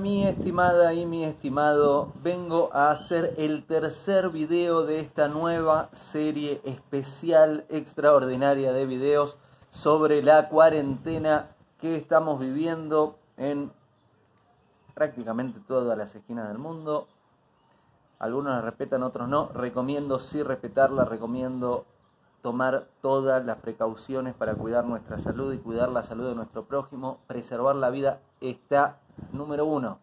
mi estimada y mi estimado, vengo a hacer el tercer video de esta nueva serie especial extraordinaria de videos sobre la cuarentena que estamos viviendo en prácticamente todas las esquinas del mundo. Algunos la respetan, otros no. Recomiendo sí respetarla, recomiendo tomar todas las precauciones para cuidar nuestra salud y cuidar la salud de nuestro prójimo. Preservar la vida está número uno,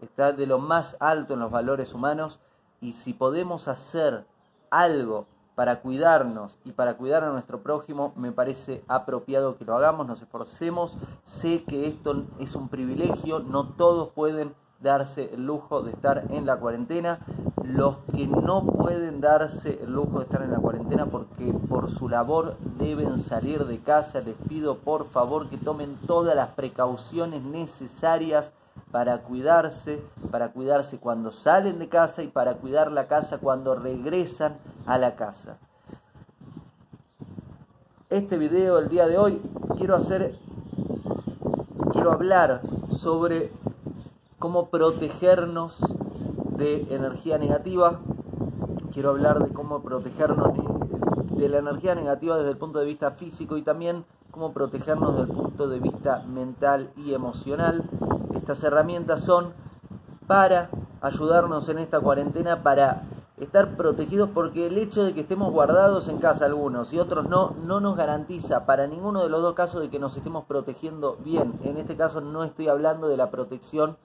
está de lo más alto en los valores humanos y si podemos hacer algo para cuidarnos y para cuidar a nuestro prójimo, me parece apropiado que lo hagamos, nos esforcemos. Sé que esto es un privilegio, no todos pueden darse el lujo de estar en la cuarentena. Los que no pueden darse el lujo de estar en la cuarentena porque por su labor deben salir de casa, les pido por favor que tomen todas las precauciones necesarias para cuidarse, para cuidarse cuando salen de casa y para cuidar la casa cuando regresan a la casa. Este video el día de hoy quiero hacer quiero hablar sobre cómo protegernos de energía negativa. Quiero hablar de cómo protegernos de la energía negativa desde el punto de vista físico y también cómo protegernos desde el punto de vista mental y emocional. Estas herramientas son para ayudarnos en esta cuarentena, para estar protegidos, porque el hecho de que estemos guardados en casa algunos y otros no, no nos garantiza para ninguno de los dos casos de que nos estemos protegiendo bien. En este caso no estoy hablando de la protección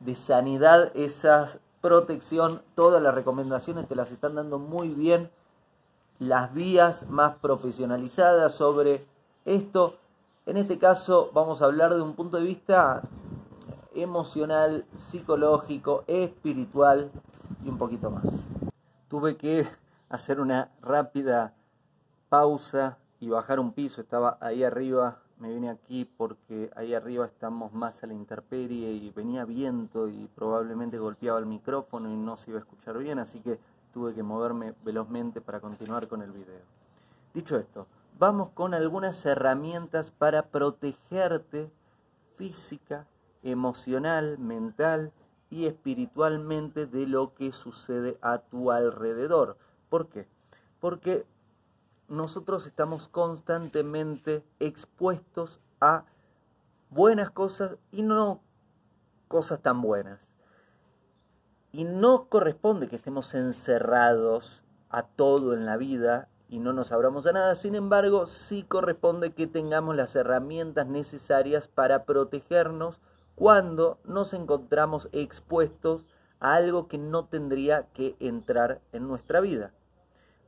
de sanidad, esa protección, todas las recomendaciones te las están dando muy bien las vías más profesionalizadas sobre esto. En este caso vamos a hablar de un punto de vista emocional, psicológico, espiritual y un poquito más. Tuve que hacer una rápida pausa y bajar un piso, estaba ahí arriba me vine aquí porque ahí arriba estamos más a la intemperie y venía viento y probablemente golpeaba el micrófono y no se iba a escuchar bien, así que tuve que moverme velozmente para continuar con el video. Dicho esto, vamos con algunas herramientas para protegerte física, emocional, mental y espiritualmente de lo que sucede a tu alrededor. ¿Por qué? Porque nosotros estamos constantemente expuestos a buenas cosas y no cosas tan buenas. Y no corresponde que estemos encerrados a todo en la vida y no nos abramos a nada. Sin embargo, sí corresponde que tengamos las herramientas necesarias para protegernos cuando nos encontramos expuestos a algo que no tendría que entrar en nuestra vida.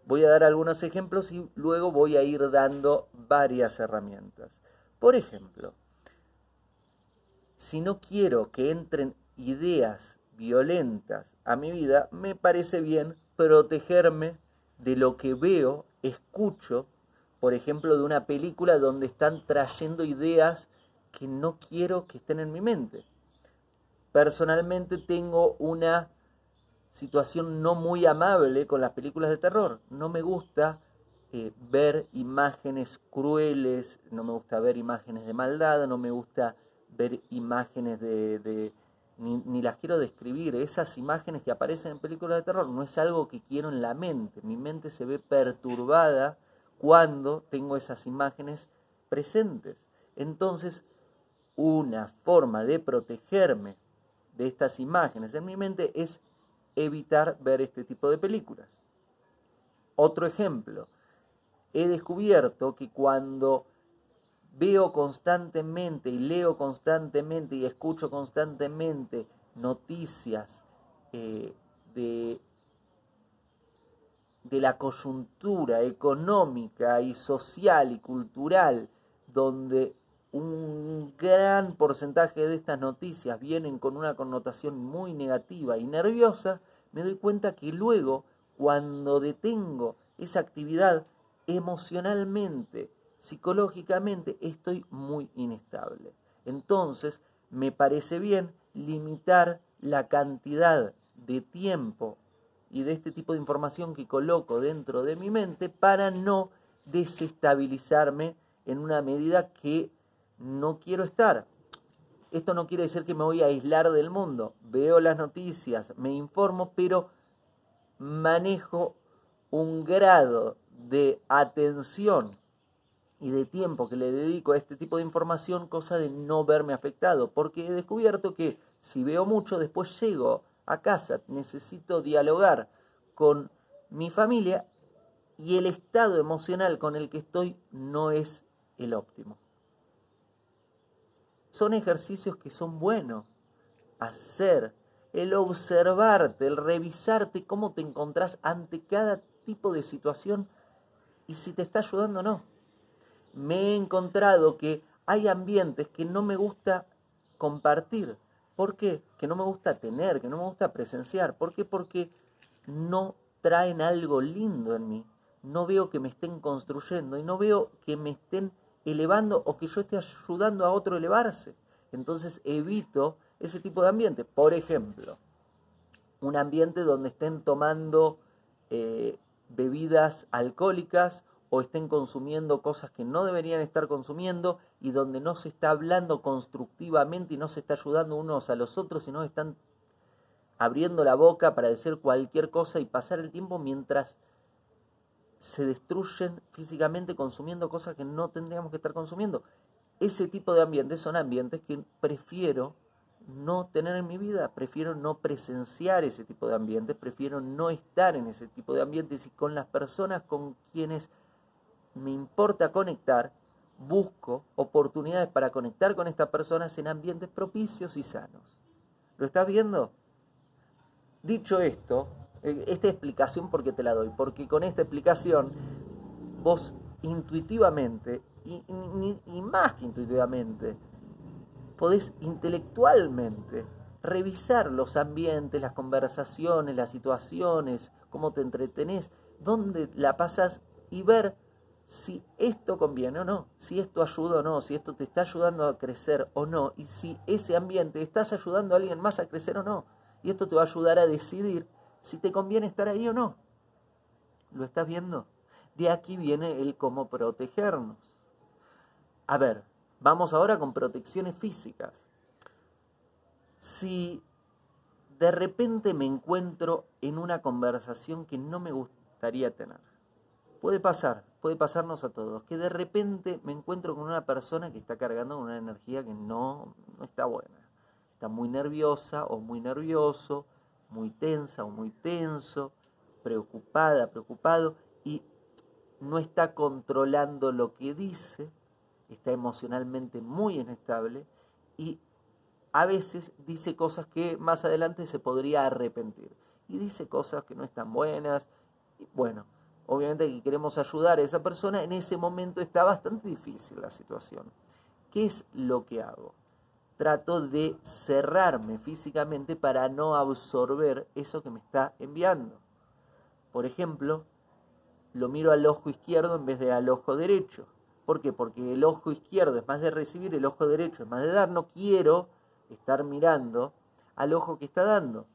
Voy a dar algunos ejemplos y luego voy a ir dando varias herramientas. Por ejemplo, si no quiero que entren ideas violentas a mi vida, me parece bien protegerme de lo que veo, escucho, por ejemplo, de una película donde están trayendo ideas que no quiero que estén en mi mente. Personalmente tengo una situación no muy amable con las películas de terror. No me gusta eh, ver imágenes crueles, no me gusta ver imágenes de maldad, no me gusta ver imágenes de... ni, ni, las quiero describir. Esas imágenes que aparecen en películas de terror no es algo que quiero en la mente. Mi mente se ve perturbada cuando tengo esas imágenes presentes. Entonces, una forma de protegerme de estas imágenes en mi mente es evitar ver este tipo de películas. Otro ejemplo, he descubierto que cuando veo constantemente y leo constantemente y escucho constantemente noticias eh, de, de la coyuntura económica y social y cultural donde un gran porcentaje de estas noticias vienen con una connotación muy negativa y nerviosa, me doy cuenta que luego, cuando detengo esa actividad emocionalmente, psicológicamente, estoy muy inestable. Entonces, me parece bien limitar la cantidad de tiempo y de este tipo de información que coloco dentro de mi mente para no desestabilizarme en una medida que no quiero estar. Esto no quiere decir que me voy a aislar del mundo. Veo las noticias, me informo, pero manejo un grado de atención y de tiempo que le dedico a este tipo de información, cosa de no verme afectado, porque he descubierto que si veo mucho, después llego a casa, necesito dialogar con mi familia y el estado emocional con el que estoy no es el óptimo. Son ejercicios que son buenos. Hacer, el observarte, el revisarte cómo te encontrás ante cada tipo de situación y si te está ayudando o no. Me he encontrado que hay ambientes que no me gusta compartir. ¿Por qué? Que no me gusta tener, que no me gusta presenciar. ¿Por qué? Porque no traen algo lindo en mí. No veo que me estén construyendo y no veo que me estén elevando o que yo esté ayudando a otro a elevarse. Entonces evito ese tipo de ambiente. Por ejemplo, un ambiente donde estén tomando eh, bebidas alcohólicas o estén consumiendo cosas que no deberían estar consumiendo y donde no se está hablando constructivamente y no se está ayudando unos a los otros, sino están abriendo la boca para decir cualquier cosa y pasar el tiempo mientras se destruyen físicamente consumiendo cosas que no tendríamos que estar consumiendo. Ese tipo de ambientes son ambientes que prefiero no tener en mi vida, prefiero no presenciar ese tipo de ambientes, prefiero no estar en ese tipo de ambientes y con las personas con quienes me importa conectar, busco oportunidades para conectar con estas personas en ambientes propicios y sanos. ¿Lo estás viendo? Dicho esto, esta explicación porque te la doy, porque con esta explicación vos intuitivamente, y, y más que intuitivamente, podés intelectualmente revisar los ambientes, las conversaciones, las situaciones, cómo te entretenés, dónde la pasas y ver si esto conviene o no, si esto ayuda o no, si esto te está ayudando a crecer o no, y si ese ambiente estás ayudando a alguien más a crecer o no. Y esto te va a ayudar a decidir si te conviene estar ahí o no. ¿Lo estás viendo? De aquí viene el cómo protegernos. A ver, Vamos ahora con protecciones físicas. Si de repente me encuentro en una conversación que no me gustaría tener, puede pasar, puede pasarnos a todos, que de repente me encuentro con una persona que está cargando una energía que no, no está buena. Está muy nerviosa o muy nervioso, muy tensa o muy tenso, preocupada, preocupado y no está controlando lo que dice está emocionalmente muy inestable y a veces dice cosas que más adelante se podría arrepentir. Y dice cosas que no están buenas. Y bueno, obviamente que queremos ayudar a esa persona, en ese momento está bastante difícil la situación. ¿Qué es lo que hago? Trato de cerrarme físicamente para no absorber eso que me está enviando. Por ejemplo, lo miro al ojo izquierdo en vez de al ojo derecho. ¿Por qué? Porque el ojo izquierdo es más de recibir, el ojo derecho es más de dar. No quiero estar mirando al ojo que está dando.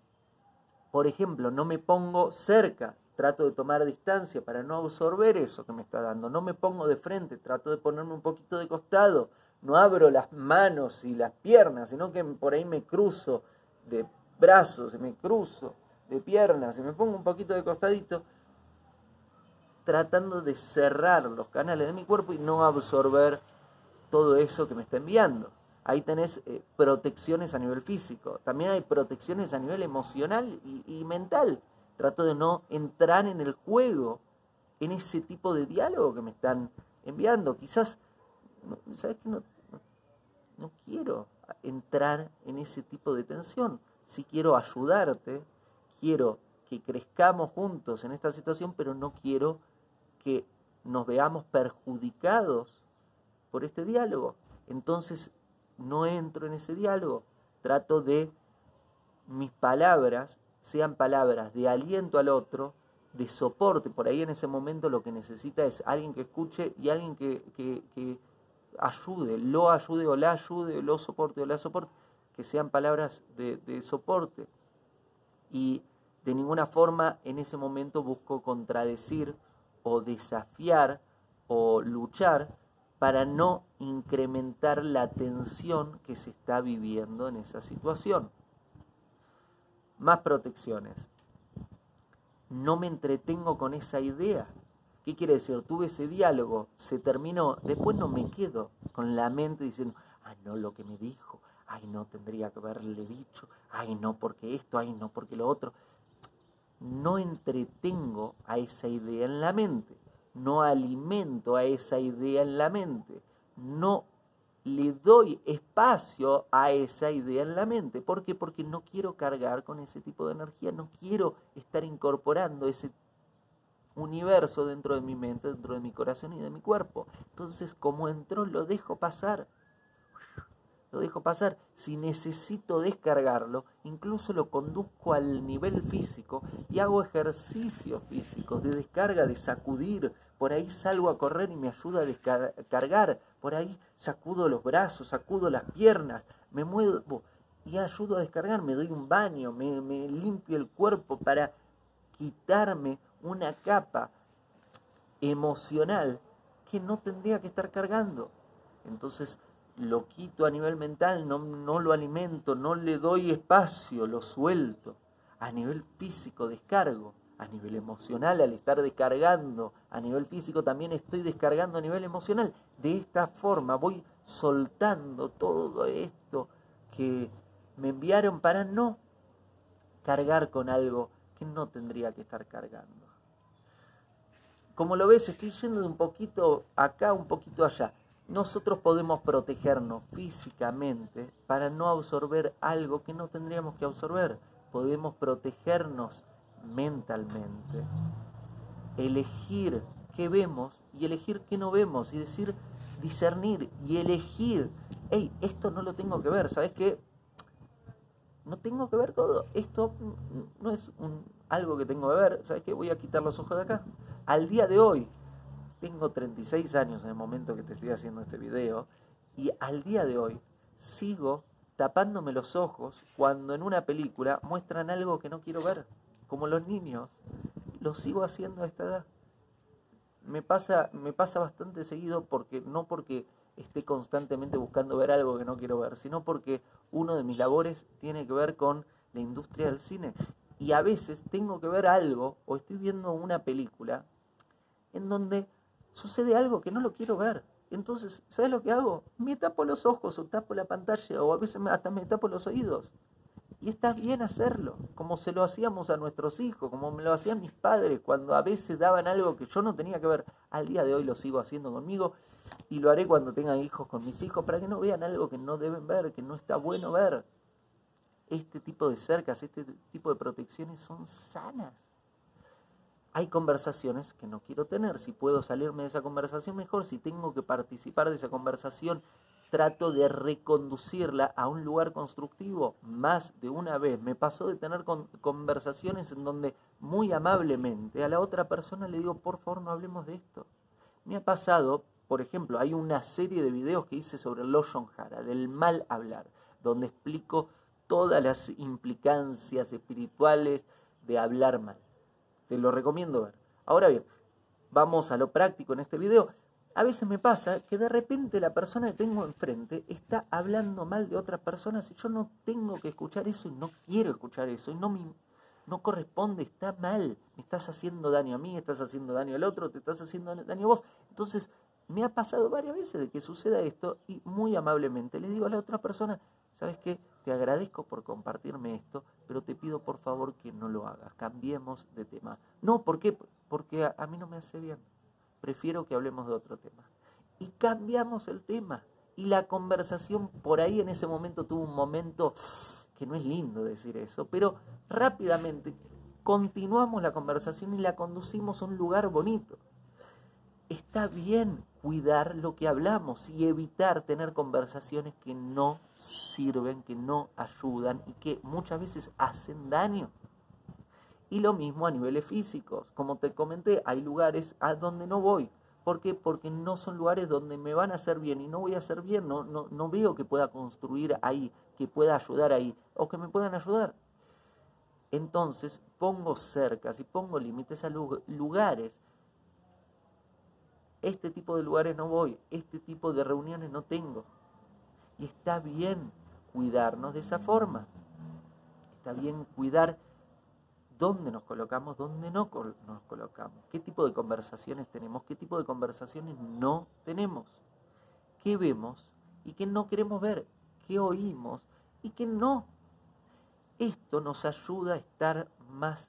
Por ejemplo, no me pongo cerca, trato de tomar distancia para no absorber eso que me está dando. No me pongo de frente, trato de ponerme un poquito de costado. No abro las manos y las piernas, sino que por ahí me cruzo de brazos, me cruzo de piernas, y me pongo un poquito de costadito tratando de cerrar los canales de mi cuerpo y no absorber todo eso que me está enviando. Ahí tenés eh, protecciones a nivel físico, también hay protecciones a nivel emocional y, mental. Trato de no entrar en el juego, en ese tipo de diálogo que me están enviando. Quizás, ¿sabes qué? No, no quiero entrar en ese tipo de tensión. Si quiero ayudarte, quiero que crezcamos juntos en esta situación, pero no quiero que nos veamos perjudicados por este diálogo. Entonces no entro en ese diálogo. Trato de mis palabras sean palabras de aliento al otro, de soporte. Por ahí en ese momento lo que necesita es alguien que escuche y alguien que, que ayude, lo ayude o la ayude, o lo soporte o la soporte, que sean palabras de, de soporte. Y de ninguna forma en ese momento busco contradecir o desafiar o luchar para no incrementar la tensión que se está viviendo en esa situación. Más protecciones. No me entretengo con esa idea. ¿Qué quiere decir? Tuve ese diálogo, se terminó, después no me quedo con la mente diciendo, ay no, lo que me dijo, ay no, tendría que haberle dicho, ay no, porque esto, ay no, porque lo otro. No entretengo a esa idea en la mente no alimento a esa idea en la mente, no le doy espacio a esa idea en la mente. ¿Por qué? Porque no quiero cargar con ese tipo de energía, no quiero estar incorporando ese universo dentro de mi mente, dentro de mi corazón y de mi cuerpo. Entonces, como entró, lo dejo pasar lo dejo pasar. Si necesito descargarlo, incluso lo conduzco al nivel físico y hago ejercicios físicos de descarga, de sacudir. Por ahí salgo a correr y me ayuda a descargar. Por ahí sacudo los brazos, sacudo las piernas, me muevo y ayudo a descargar. Me doy un baño, me, me limpio el cuerpo para quitarme una capa emocional que no tendría que estar cargando. Entonces, lo quito a nivel mental, no, no lo alimento, no le doy espacio, lo suelto. A nivel físico descargo, a nivel emocional al estar descargando, a nivel físico también estoy descargando a nivel emocional. De esta forma voy soltando todo esto que me enviaron para no cargar con algo que no tendría que estar cargando. Como lo ves, estoy yendo de un poquito acá, un poquito allá nosotros podemos protegernos físicamente para no absorber algo que no tendríamos que absorber. Podemos protegernos mentalmente. Elegir qué vemos y elegir qué no vemos y decir, discernir y elegir, hey, esto no lo tengo que ver, ¿sabes qué? No tengo que ver todo, esto no es algo que tengo que ver, ¿sabes qué? Voy a quitar los ojos de acá. Al día de hoy, tengo 36 años en el momento que te estoy haciendo este video y al día de hoy sigo tapándome los ojos cuando en una película muestran algo que no quiero ver, como los niños. Lo sigo haciendo a esta edad. Me pasa, me pasa bastante seguido porque no porque esté constantemente buscando ver algo que no quiero ver, sino porque uno de mis labores tiene que ver con la industria del cine. Y a veces tengo que ver algo o estoy viendo una película en donde sucede algo que no lo quiero ver. Entonces, ¿sabes lo que hago? Me tapo los ojos o tapo la pantalla o a veces hasta me tapo los oídos. Y está bien hacerlo, como se lo hacíamos a nuestros hijos, como me lo hacían mis padres cuando a veces daban algo que yo no tenía que ver. Al día de hoy lo sigo haciendo conmigo y lo haré cuando tengan hijos con mis hijos para que no vean algo que no deben ver, que no está bueno ver. Este tipo de cercas, este tipo de protecciones son sanas hay conversaciones que no quiero tener. Si puedo salirme de esa conversación, mejor. Si tengo que participar de esa conversación, trato de reconducirla a un lugar constructivo más de una vez. Me pasó de tener conversaciones en donde muy amablemente a la otra persona le digo, por favor, no hablemos de esto. Me ha pasado, por ejemplo, hay una serie de videos que hice sobre el Hara, del mal hablar, donde explico todas las implicancias espirituales de hablar mal. Te lo recomiendo ver. Ahora bien, vamos a lo práctico en este video. A veces me pasa que de repente la persona que tengo enfrente está hablando mal de otras personas y yo no tengo que escuchar eso y no quiero escuchar eso y no me, no corresponde, está mal. Me estás haciendo daño a mí, estás haciendo daño al otro, te estás haciendo daño a vos. Entonces, me ha pasado varias veces de que suceda esto y muy amablemente le digo a la otra persona, ¿sabes qué? Te agradezco por compartirme esto, pero te pido por favor que no lo hagas. Cambiemos de tema. No, ¿por qué? Porque a, mí no me hace bien. Prefiero que hablemos de otro tema. Y cambiamos el tema. Y la conversación por ahí en ese momento tuvo un momento que no es lindo decir eso, pero rápidamente continuamos la conversación y la conducimos a un lugar bonito. Está bien cuidar lo que hablamos y evitar tener conversaciones que no sirven, que no ayudan y que muchas veces hacen daño. Y lo mismo a niveles físicos. Como te comenté, hay lugares a donde no voy. ¿Por qué? Porque no son lugares donde me van a hacer bien y no voy a hacer bien. No, no, no veo que pueda construir ahí, que pueda ayudar ahí o que me puedan ayudar. Entonces pongo cercas y pongo límites a lugares este tipo de lugares no voy, este tipo de reuniones no tengo. Y está bien cuidarnos de esa forma. Está bien cuidar dónde nos colocamos, dónde no nos colocamos, qué tipo de conversaciones tenemos, qué tipo de conversaciones no tenemos, qué vemos y qué no queremos ver, qué oímos y qué no. Esto nos ayuda a estar más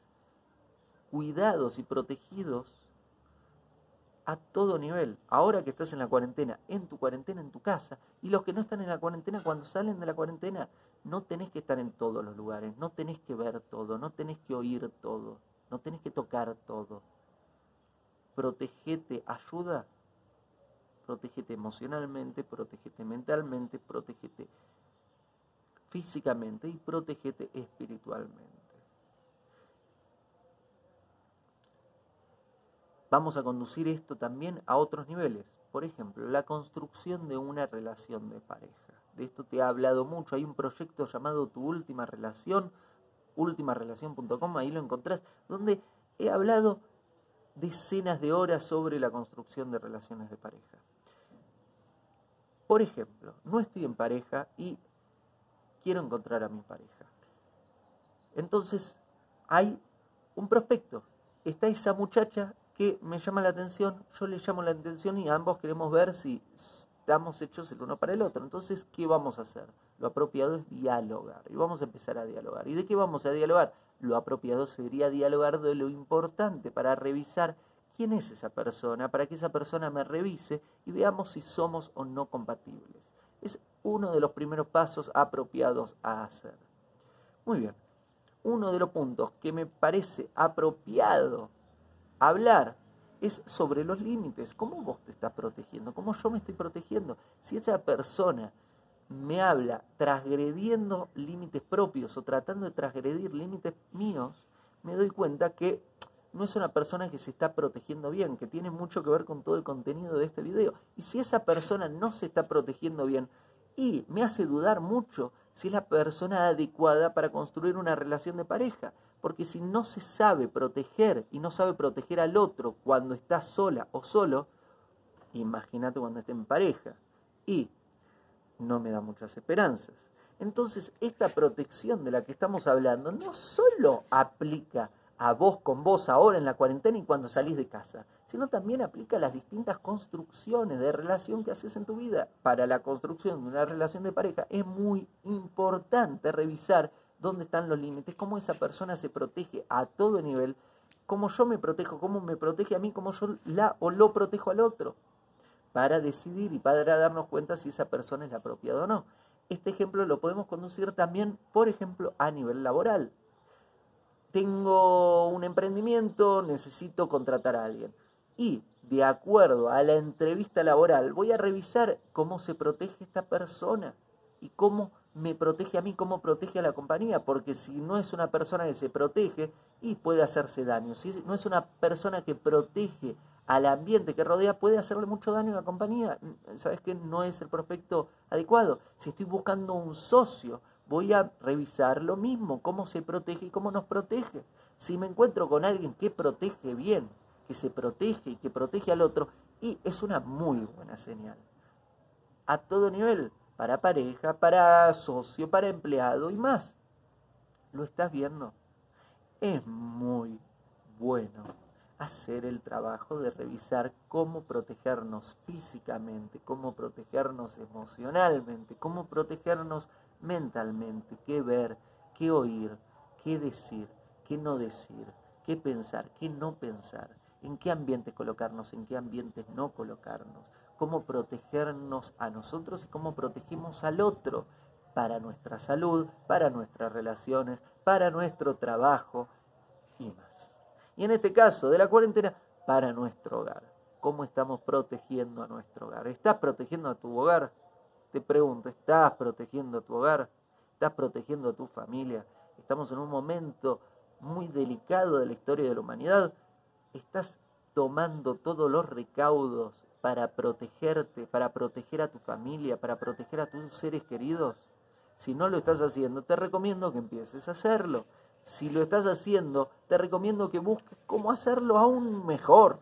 cuidados y protegidos a todo nivel. Ahora que estás en la cuarentena, en tu cuarentena, en tu casa, y los que no están en la cuarentena, cuando salen de la cuarentena, no tenés que estar en todos los lugares, no tenés que ver todo, no tenés que oír todo, no tenés que tocar todo. Protegete, ayuda. Protégete emocionalmente, protégete mentalmente, protégete físicamente y protégete espiritualmente. Vamos a conducir esto también a otros niveles. Por ejemplo, la construcción de una relación de pareja. De esto te he hablado mucho. Hay un proyecto llamado Tu Última Relación, ultimarelación.com, ahí lo encontrás, donde he hablado decenas de horas sobre la construcción de relaciones de pareja. Por ejemplo, no estoy en pareja y quiero encontrar a mi pareja. Entonces, hay un prospecto. Está esa muchacha que me llama la atención, yo le llamo la atención y ambos queremos ver si estamos hechos el uno para el otro. Entonces, ¿qué vamos a hacer? Lo apropiado es dialogar y vamos a empezar a dialogar. ¿Y de qué vamos a dialogar? Lo apropiado sería dialogar de lo importante para revisar quién es esa persona, para que esa persona me revise y veamos si somos o no compatibles. Es uno de los primeros pasos apropiados a hacer. Muy bien, uno de los puntos que me parece apropiado Hablar es sobre los límites. ¿Cómo vos te estás protegiendo? ¿Cómo yo me estoy protegiendo? Si esa persona me habla transgrediendo límites propios o tratando de transgredir límites míos, me doy cuenta que no es una persona que se está protegiendo bien, que tiene mucho que ver con todo el contenido de este video. Y si esa persona no se está protegiendo bien y me hace dudar mucho si es la persona adecuada para construir una relación de pareja. Porque si no se sabe proteger y no sabe proteger al otro cuando está sola o solo, imagínate cuando esté en pareja. Y no me da muchas esperanzas. Entonces, esta protección de la que estamos hablando no solo aplica a vos con vos ahora en la cuarentena y cuando salís de casa, sino también aplica a las distintas construcciones de relación que haces en tu vida. Para la construcción de una relación de pareja es muy importante revisar dónde están los límites, cómo esa persona se protege a todo nivel, cómo yo me protejo, cómo me protege a mí, cómo yo la o lo protejo al otro, para decidir y para darnos cuenta si esa persona es la apropiada o no. Este ejemplo lo podemos conducir también, por ejemplo, a nivel laboral. Tengo un emprendimiento, necesito contratar a alguien. Y de acuerdo a la entrevista laboral, voy a revisar cómo se protege esta persona y cómo me protege a mí, cómo protege a la compañía, porque si no es una persona que se protege y puede hacerse daño, si no es una persona que protege al ambiente que rodea, puede hacerle mucho daño a la compañía. ¿Sabes que no es el prospecto adecuado? Si estoy buscando un socio, voy a revisar lo mismo, cómo se protege y cómo nos protege. Si me encuentro con alguien que protege bien, que se protege y que protege al otro, y es una muy buena señal. A todo nivel, para pareja, para socio, para empleado y más. ¿Lo estás viendo? Es muy bueno hacer el trabajo de revisar cómo protegernos físicamente, cómo protegernos emocionalmente, cómo protegernos mentalmente, qué ver, qué oír, qué decir, qué no decir, qué pensar, qué no pensar, en qué ambientes colocarnos, en qué ambientes no colocarnos, cómo protegernos a nosotros y cómo protegemos al otro para nuestra salud, para nuestras relaciones, para nuestro trabajo y más. Y en este caso de la cuarentena, para nuestro hogar. ¿Cómo estamos protegiendo a nuestro hogar? ¿Estás protegiendo a tu hogar? Te pregunto, ¿estás protegiendo a tu hogar? ¿Estás protegiendo a tu familia? Estamos en un momento muy delicado de la historia de la humanidad. ¿Estás tomando todos los recaudos para protegerte, para proteger a tu familia, para proteger a tus seres queridos? Si no lo estás haciendo, te recomiendo que empieces a hacerlo. Si lo estás haciendo, te recomiendo que busques cómo hacerlo aún mejor.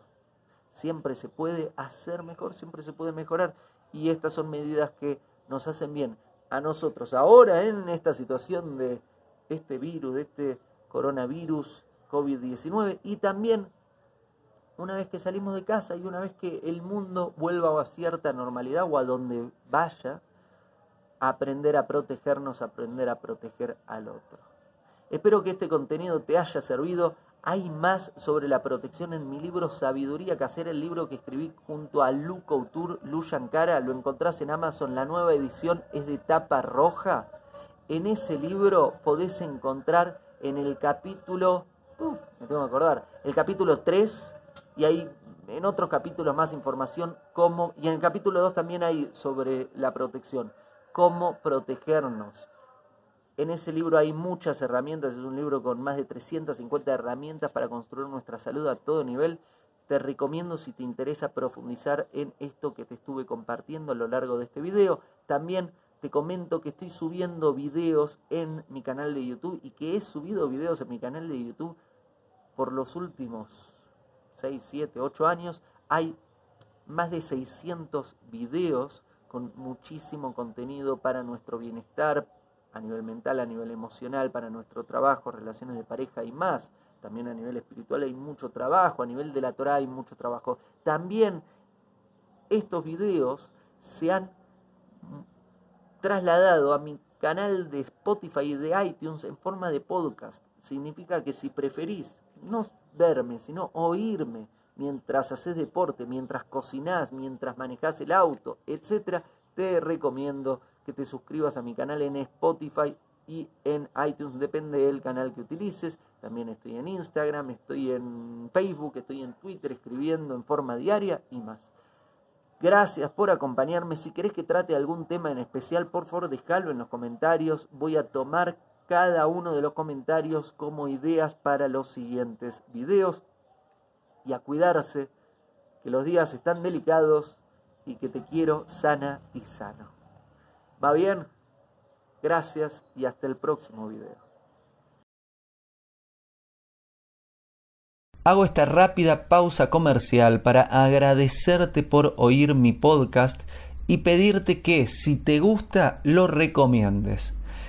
Siempre se puede hacer mejor, siempre se puede mejorar. Y estas son medidas que nos hacen bien a nosotros ahora en esta situación de este virus, de este coronavirus COVID-19 y también una vez que salimos de casa y una vez que el mundo vuelva a cierta normalidad o a donde vaya, aprender a protegernos, aprender a proteger al otro. Espero que este contenido te haya servido. Hay más sobre la protección en mi libro Sabiduría Casera, el libro que escribí junto a Lu Couture, Lu Shankara. Lo encontrás en Amazon, la nueva edición es de tapa roja. En ese libro podés encontrar en el capítulo, me tengo que acordar, el capítulo 3 y hay en otros capítulos más información cómo, y en el capítulo 2 también hay sobre la protección, cómo protegernos. En ese libro hay muchas herramientas, es un libro con más de 350 herramientas para construir nuestra salud a todo nivel. Te recomiendo si te interesa profundizar en esto que te estuve compartiendo a lo largo de este video. También te comento que estoy subiendo videos en mi canal de YouTube y que he subido videos en mi canal de YouTube por los últimos 6, 7, 8 años. Hay más de 600 videos con muchísimo contenido para nuestro bienestar a nivel mental, a nivel emocional, para nuestro trabajo, relaciones de pareja y más. También a nivel espiritual hay mucho trabajo, a nivel de la Torah hay mucho trabajo. También estos videos se han trasladado a mi canal de Spotify y de iTunes en forma de podcast. Significa que si preferís no verme, sino oírme mientras haces deporte, mientras cocinás, mientras manejás el auto, etc., te recomiendo que te suscribas a mi canal en Spotify y en iTunes, depende del canal que utilices. También estoy en Instagram, estoy en Facebook, estoy en Twitter escribiendo en forma diaria y más. Gracias por acompañarme. Si querés que trate algún tema en especial, por favor déjalo en los comentarios. Voy a tomar cada uno de los comentarios como ideas para los siguientes videos. Y a cuidarse, que los días están delicados y que te quiero sana y sano. ¿Va bien? Gracias y hasta el próximo video. Hago esta rápida pausa comercial para agradecerte por oír mi podcast y pedirte que si te gusta lo recomiendes.